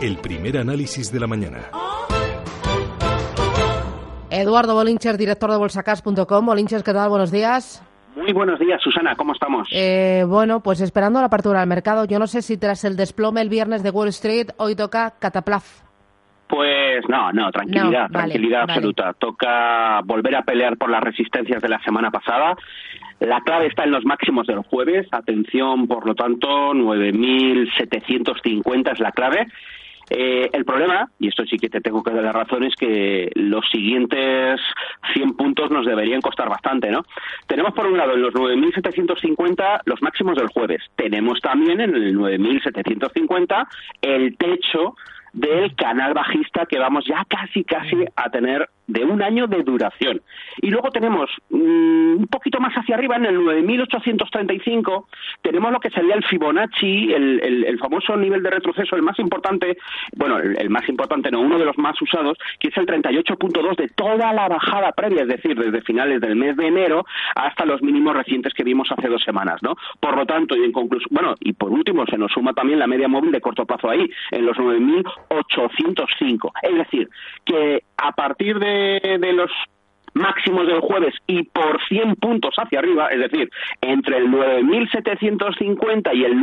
El primer análisis de la mañana. Eduardo Bolinches, director de bolsacas.com. Bolinches, ¿qué tal? Buenos días. Muy buenos días, Susana, ¿cómo estamos? Eh, bueno, pues esperando la apertura del mercado. Yo no sé si tras el desplome el viernes de Wall Street, hoy toca cataplaf. Pues no, no, tranquilidad, No, tranquilidad vale. absoluta. Toca volver a pelear por las resistencias de la semana pasada. La clave está en los máximos del jueves. Atención, por lo tanto, 9.750 es la clave. Eh, el problema, y esto sí que te tengo que dar la razón, es que los siguientes 100 puntos nos deberían costar bastante, ¿no? Tenemos por un lado en los 9.750 los máximos del jueves. Tenemos también en el 9.750 el techo del canal bajista que vamos ya casi casi a tener de un año de duración. Y luego tenemos mm, un poquito más hacia arriba, en el 9.835, tenemos lo que sería el Fibonacci, el, el- famoso nivel de retroceso, el más importante, bueno, el, el más importante no, uno de los más usados, que es el 38.2 de toda la bajada previa, es decir, desde finales del mes de enero hasta los mínimos recientes que vimos hace dos semanas, ¿no? Por lo tanto, y en conclusión, bueno, y por último, se nos suma también la media móvil de corto plazo ahí, en los 9.805. Es decir, que a partir de, de los máximos del jueves y por 100 puntos hacia arriba, es decir, entre el 9.750 y el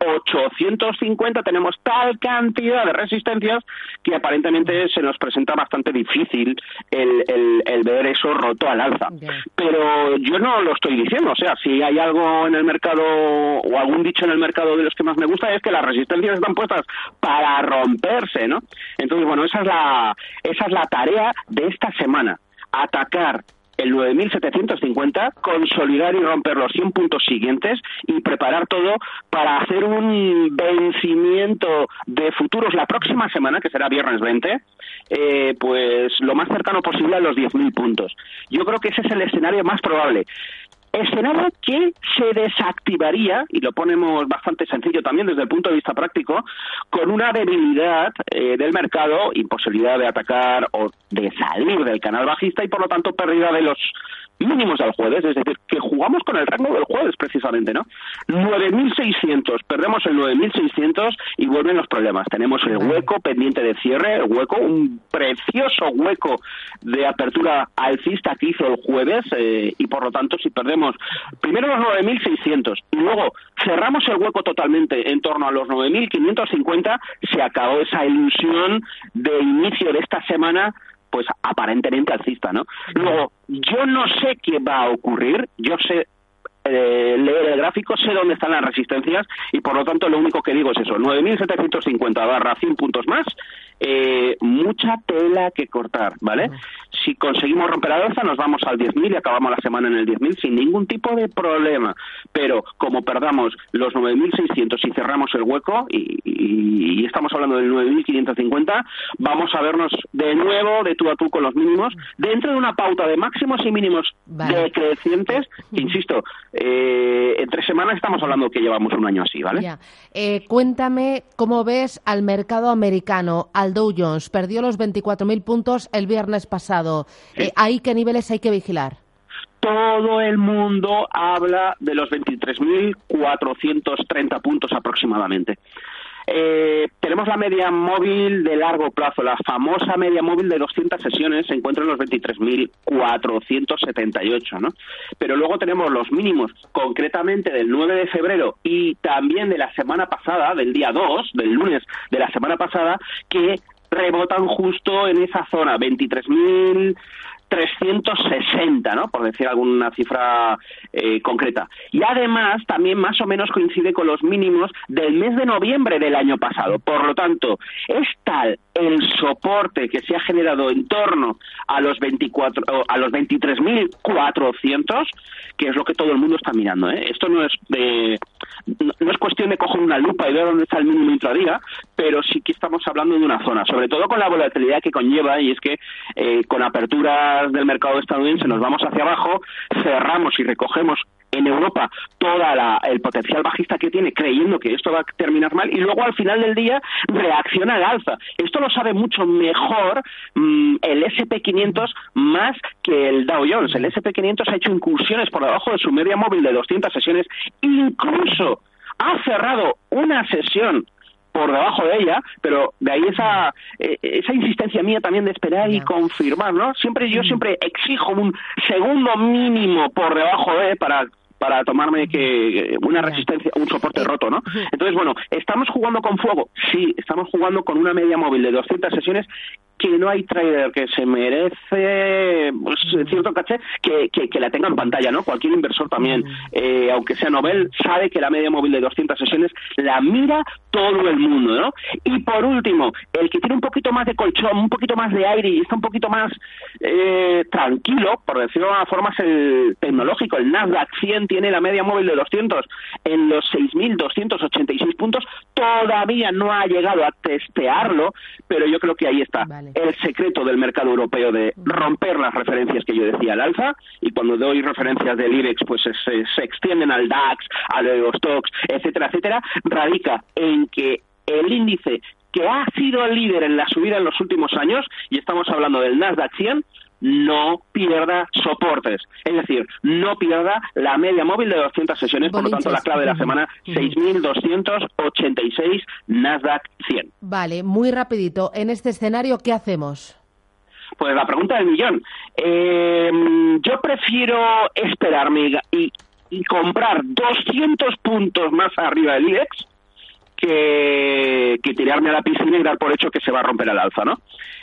9.850 tenemos tal cantidad de resistencias que aparentemente se nos presenta bastante difícil el, el- el ver eso roto al alza. Pero yo no lo estoy diciendo, o sea, si hay algo en el mercado o algún dicho en el mercado de los que más me gusta es que las resistencias están puestas para romperse, ¿no? Entonces, bueno, esa es la, esa es la tarea de esta semana atacar el 9.750, consolidar y romper los 100 puntos siguientes y preparar todo para hacer un vencimiento de futuros la próxima semana, que será viernes 20, eh, pues lo más cercano posible a los 10.000 puntos. Yo creo que ese es el escenario más probable. Escenario que se desactivaría, y lo ponemos bastante sencillo también desde el punto de vista práctico, con una debilidad eh, del mercado, imposibilidad de atacar o de salir del canal bajista y por lo tanto pérdida de los mínimos del jueves, es decir, que jugamos con el rango del jueves precisamente, ¿no? 9.600, perdemos el 9.600 y vuelven los problemas. Tenemos el hueco pendiente de cierre, el hueco, un precioso hueco de apertura alcista que hizo el jueves eh, y por lo tanto si perdemos primero los 9.600 y luego cerramos el hueco totalmente en torno a los 9.550, se acabó esa ilusión de inicio de esta semana pues aparentemente alcista, ¿no? Luego, yo no sé qué va a ocurrir, yo sé eh, leer el gráfico, sé dónde están las resistencias y por lo tanto lo único que digo es eso, 9.750 barra 100 puntos más, eh, mucha tela que cortar, ¿vale? Si conseguimos romper la alza nos vamos al 10.000 y acabamos la semana en el 10.000 sin ningún tipo de problema, pero como perdamos los 9.600 y cerramos el hueco y, y- y estamos hablando del 9.550, vamos a vernos de nuevo de tú a tú con los mínimos dentro de una pauta de máximos y mínimos Vale. decrecientes, que, insisto, eh, en tres semanas estamos hablando que llevamos un año así, ¿vale? Ya. Eh, cuéntame cómo ves al mercado americano, al Dow Jones. Perdió los 24.000 puntos el viernes pasado. Eh, ¿Ahí qué niveles hay que vigilar? todo el mundo habla de los 23.430 puntos aproximadamente. Eh, tenemos la media móvil de largo plazo, la famosa media móvil de 200 sesiones se encuentra en los 23.478, ¿no? Pero luego tenemos los mínimos, concretamente del 9 de febrero y también de la semana pasada, del día 2, del lunes de la semana pasada, que rebotan justo en esa zona, 23.000 360, ¿no? Por decir alguna cifra eh, concreta. Y además también más o menos coincide con los mínimos del mes de noviembre del año pasado. Por lo tanto, es tal el soporte que se ha generado en torno a los 24 a los 23.400 que es lo que todo el mundo está mirando ¿eh? esto no es de no es cuestión de coger una lupa y ver dónde está el mínimo intradía pero sí que estamos hablando de una zona sobre todo con la volatilidad que conlleva y es que eh, con aperturas del mercado estadounidense nos vamos hacia abajo cerramos y recogemos en Europa toda el potencial bajista que tiene creyendo que esto va a terminar mal y luego al final del día reacciona al alza. Esto lo sabe mucho mejor mm, el SP500 más que el Dow Jones. El SP500 ha hecho incursiones por debajo de su media móvil de 200 sesiones, incluso ha cerrado una sesión por debajo de ella, pero de ahí esa eh, esa insistencia mía también de esperar y confirmar, ¿no? Siempre yo siempre exijo un segundo mínimo por debajo de para para tomarme que una resistencia, un soporte roto, ¿no? Entonces, bueno, ¿estamos jugando con fuego? Sí, estamos jugando con una media móvil de 200 sesiones que no hay trader que se merece pues, cierto caché que, que, la tenga en pantalla, ¿no? Cualquier inversor también, mm. eh, aunque sea novel, sabe que la media móvil de 200 sesiones la mira todo el mundo, ¿no? Y por último, el que tiene un poquito más de colchón, un poquito más de aire y está un poquito más eh, tranquilo, por decirlo de alguna forma, es el tecnológico. El Nasdaq 100 tiene la media móvil de 200 en los 6.286 puntos. Todavía no ha llegado a testearlo, pero yo creo que ahí está el secreto del mercado europeo de romper las referencias que yo decía al alza. Y cuando doy referencias del IBEX, pues se, se extienden al DAX, al Eurostox, etcétera, etcétera, radica en que el índice que ha sido el líder en la subida en los últimos años, y estamos hablando del Nasdaq 100, no pierda soportes. Es decir, no pierda la media móvil de 200 sesiones. Por lo tanto, la clave de la semana, 6.286 Nasdaq 100. Vale, muy rapidito. En este escenario, ¿qué hacemos? Pues la pregunta del millón. Eh, yo prefiero esperarme y, y comprar 200 puntos más arriba del IBEX que, tirarme a la piscina y dar por hecho que se va a romper el alza, ¿no?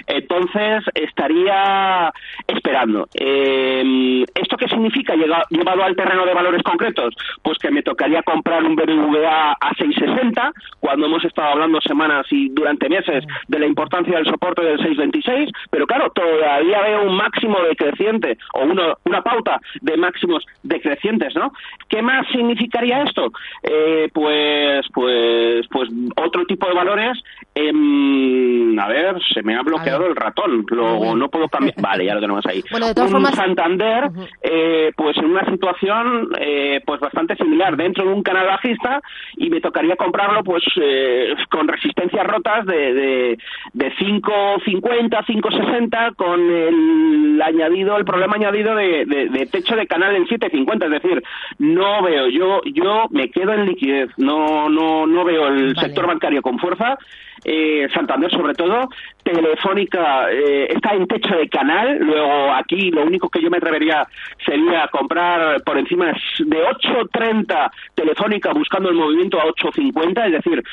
Entonces estaría esperando. Eh, ¿Esto qué significa llevado al terreno de valores concretos? Pues que me tocaría comprar un BBVA a 660 cuando hemos estado hablando semanas y durante meses de la importancia del soporte del 626, pero claro, todavía veo un máximo decreciente o una pauta de máximos decrecientes, ¿no? ¿Qué más significaría esto? Eh, pues, pues pues otro tipo de valores, em, a ver, se me ha bloqueado el ratón, lo, no puedo cambiar, vale, ya lo tenemos ahí. un Santander, eh, pues en una situación eh, pues bastante similar, dentro de un canal bajista y me tocaría comprarlo pues eh, con resistencias rotas de, de, de 5.50, 5.60 con el añadido, el problema añadido de, de, techo de canal en 7.50, es decir, no veo, yo yo me quedo en liquidez, no no no veo el el sector bancario con fuerza, eh, Santander sobre todo, Telefónica eh, está en techo de canal, luego aquí lo único que yo me atrevería sería comprar por encima de 8.30 Telefónica buscando el movimiento a 8.50, es decir,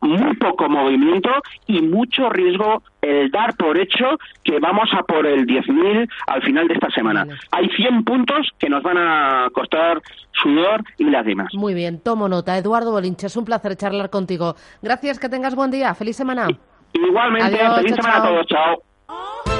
muy poco movimiento y mucho riesgo el dar por hecho que vamos a por el 10.000 al final de esta semana. Hay 100 puntos que nos van a costar sudor y lágrimas. Muy bien, tomo nota. Eduardo Bolinche, es un placer charlar contigo. Gracias, que tengas buen día. Feliz semana. Igualmente, feliz semana a todos. Chao.